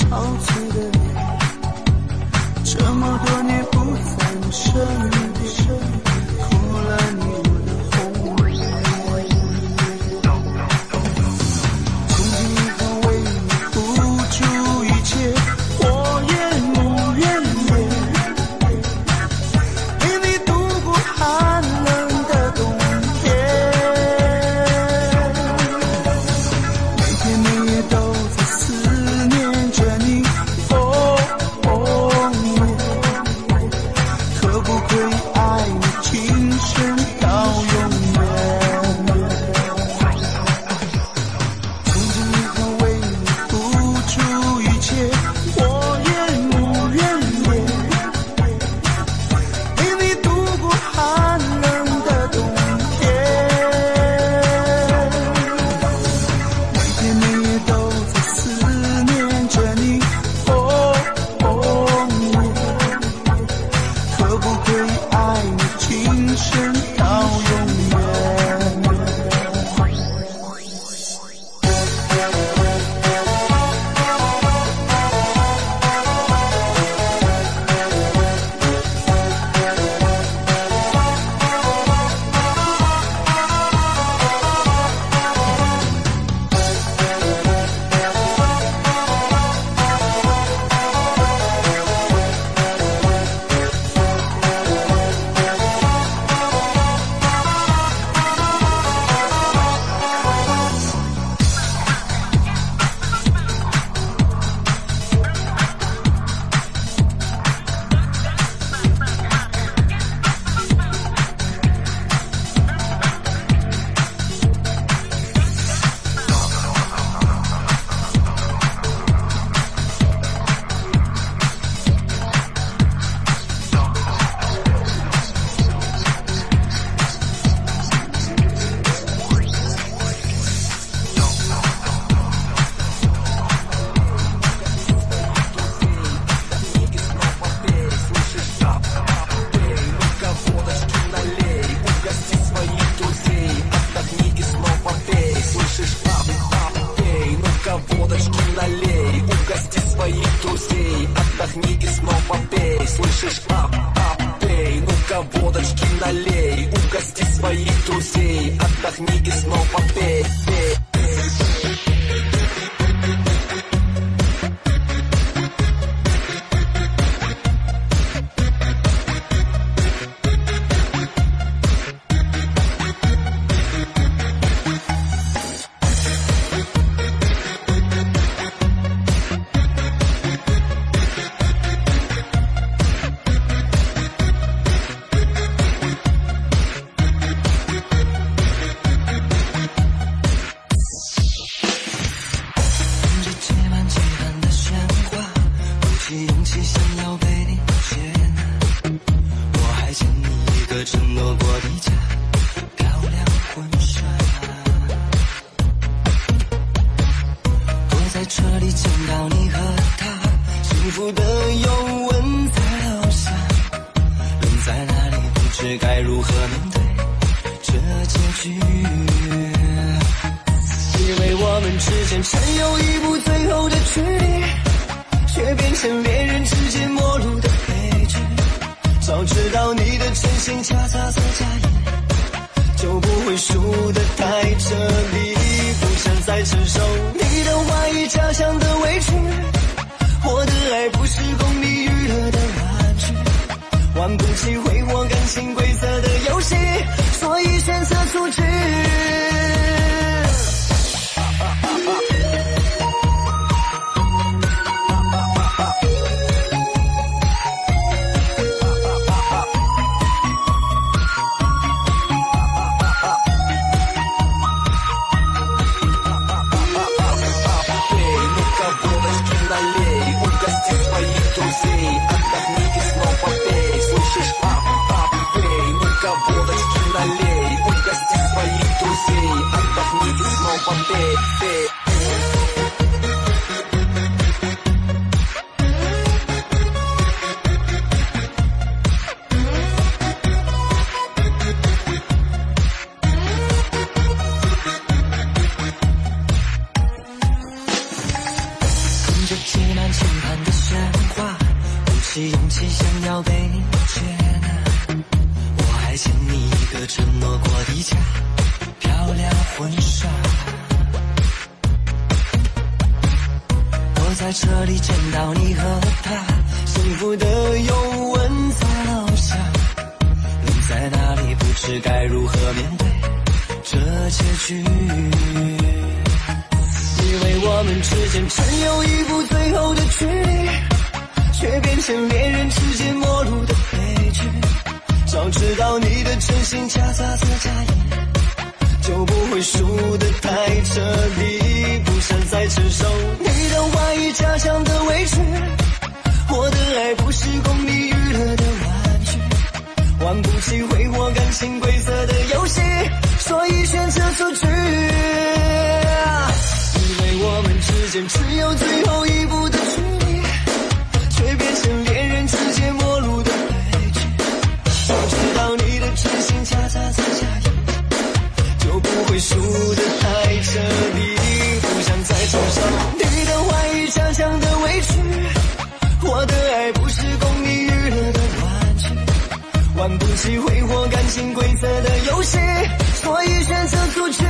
憔悴的脸这么多年不在你身边。друзей. Отдохни и снова пей Слышишь, ап, ап, пей. Ну-ка водочки налей. Угости своих друзей. Отдохни и снова пей 着挤满倾盘的喧哗，鼓起勇气想要被你接纳。我还欠你一个承诺过的家，漂亮婚纱。我在这里见到你和他，幸福的拥吻在楼下。你在哪里？不知该如何面对这结局。以为我们之间只有一步最后的距离，却变成恋人之间陌路的悲剧。早知道你的真心夹杂着假意，就不会输得太彻底。不想再承受你的怀疑、假象的委屈。我的爱不是供你娱乐的玩具，玩不起挥霍感情规则的游戏，所以选择出局。只有最后一步的距离，却变成恋人之间陌路的悲剧。早知道你的真心夹杂在假意，就不会输得太彻底。不想再承受你的怀疑、假象的委屈。我的爱不是供你娱乐的玩具，玩不起挥霍感情规则的游戏，所以选择出局。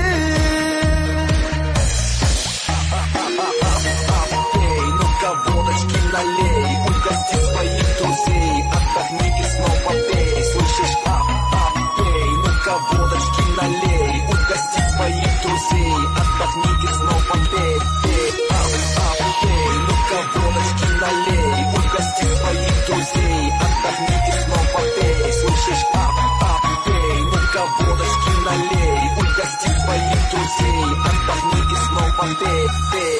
bit, bit.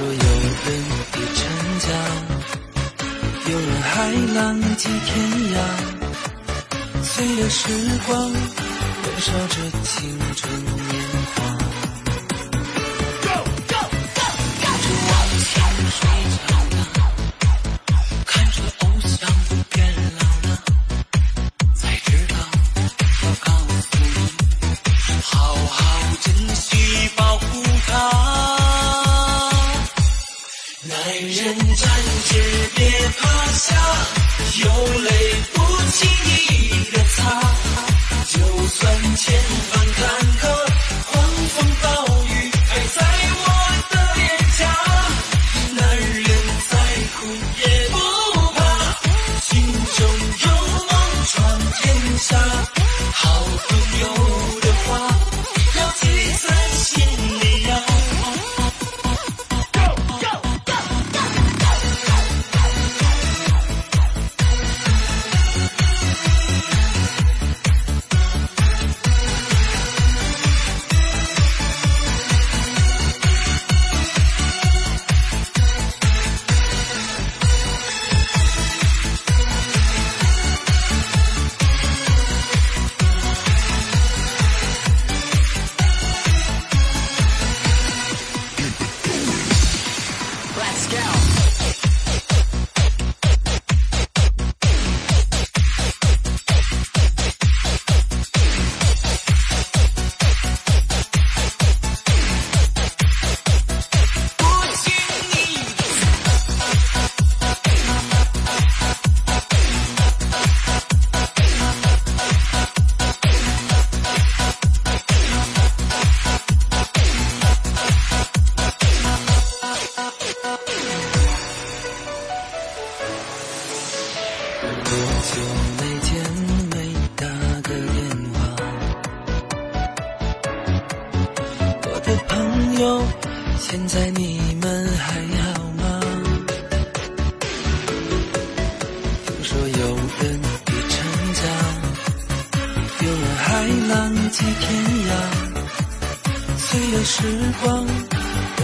若有人已成家有人还浪迹天涯。岁月时光燃烧着青春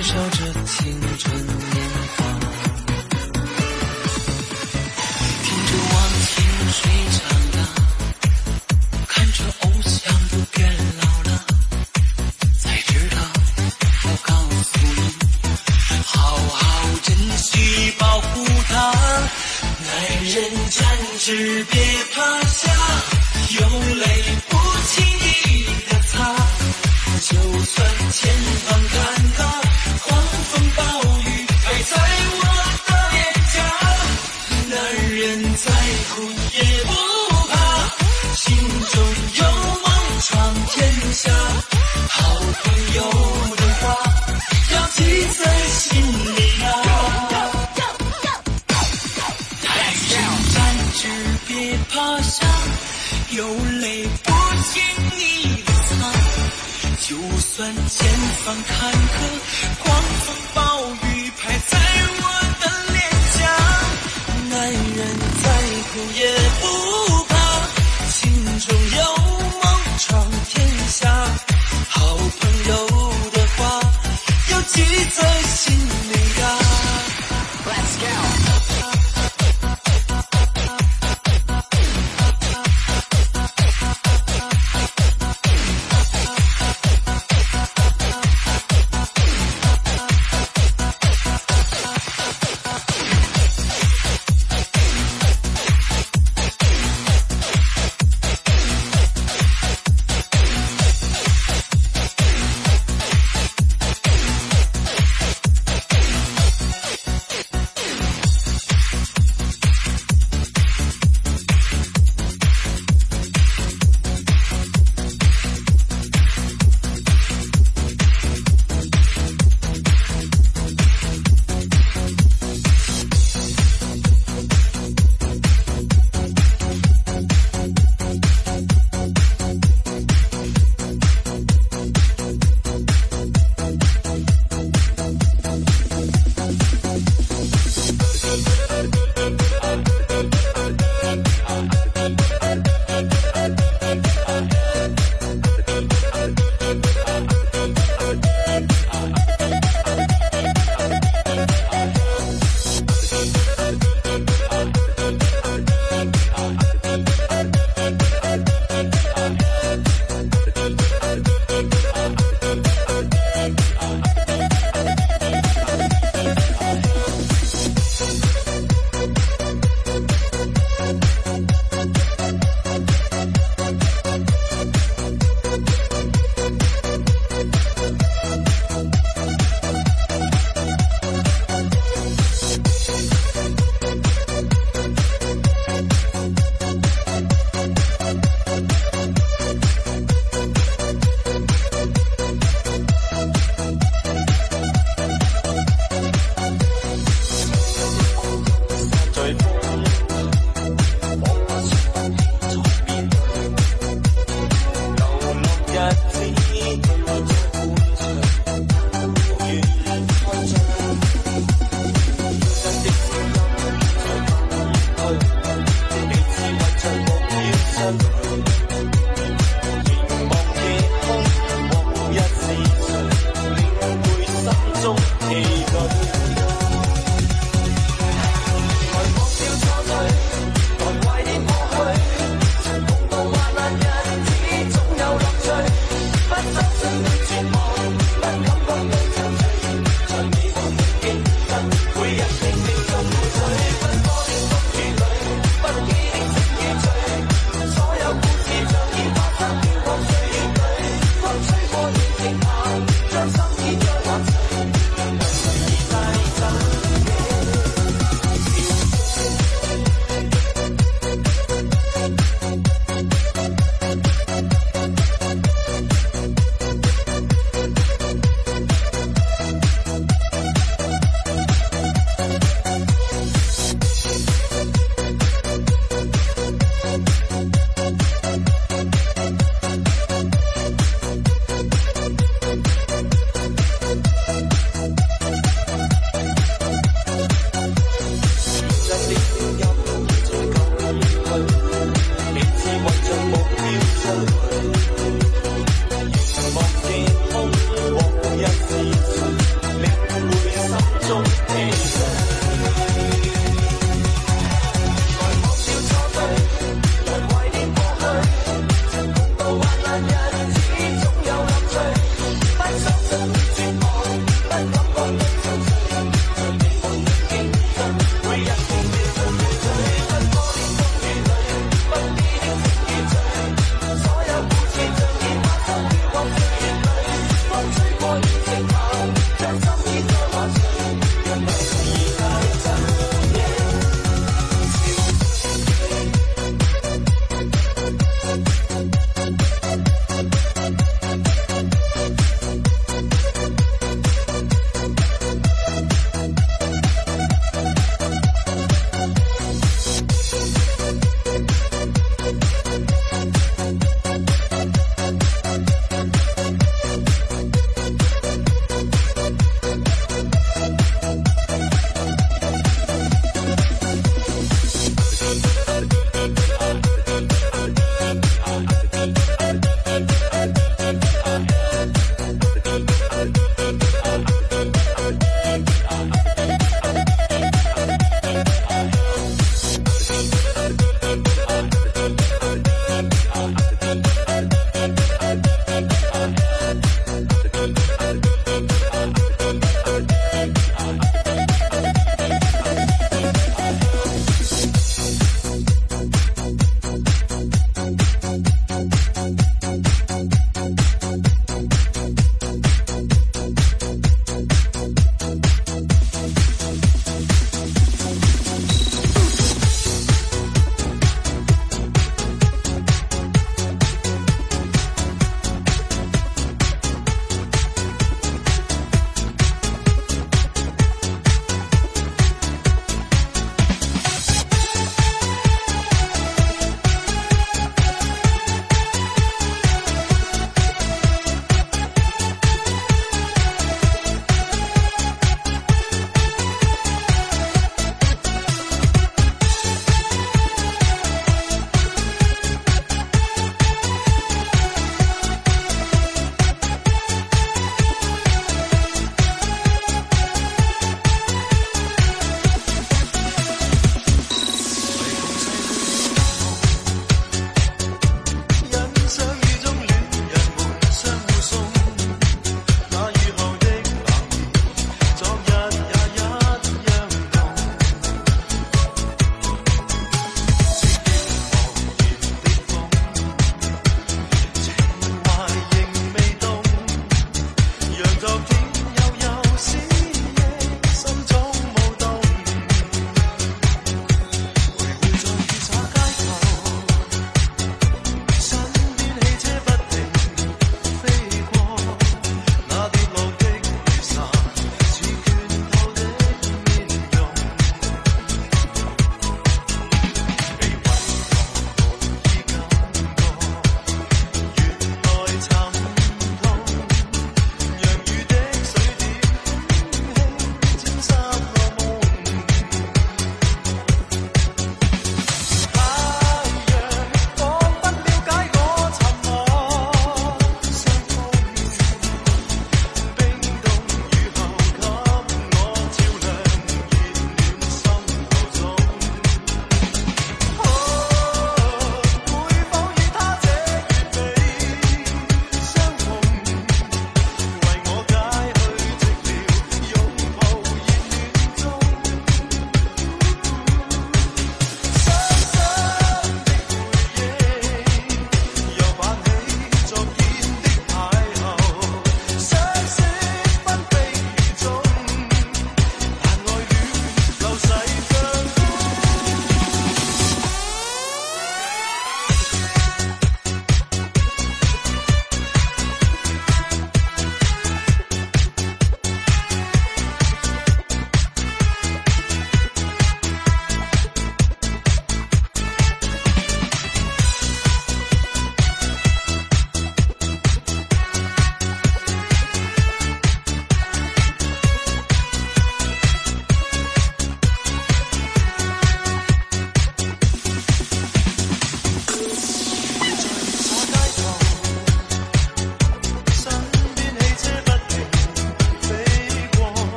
燃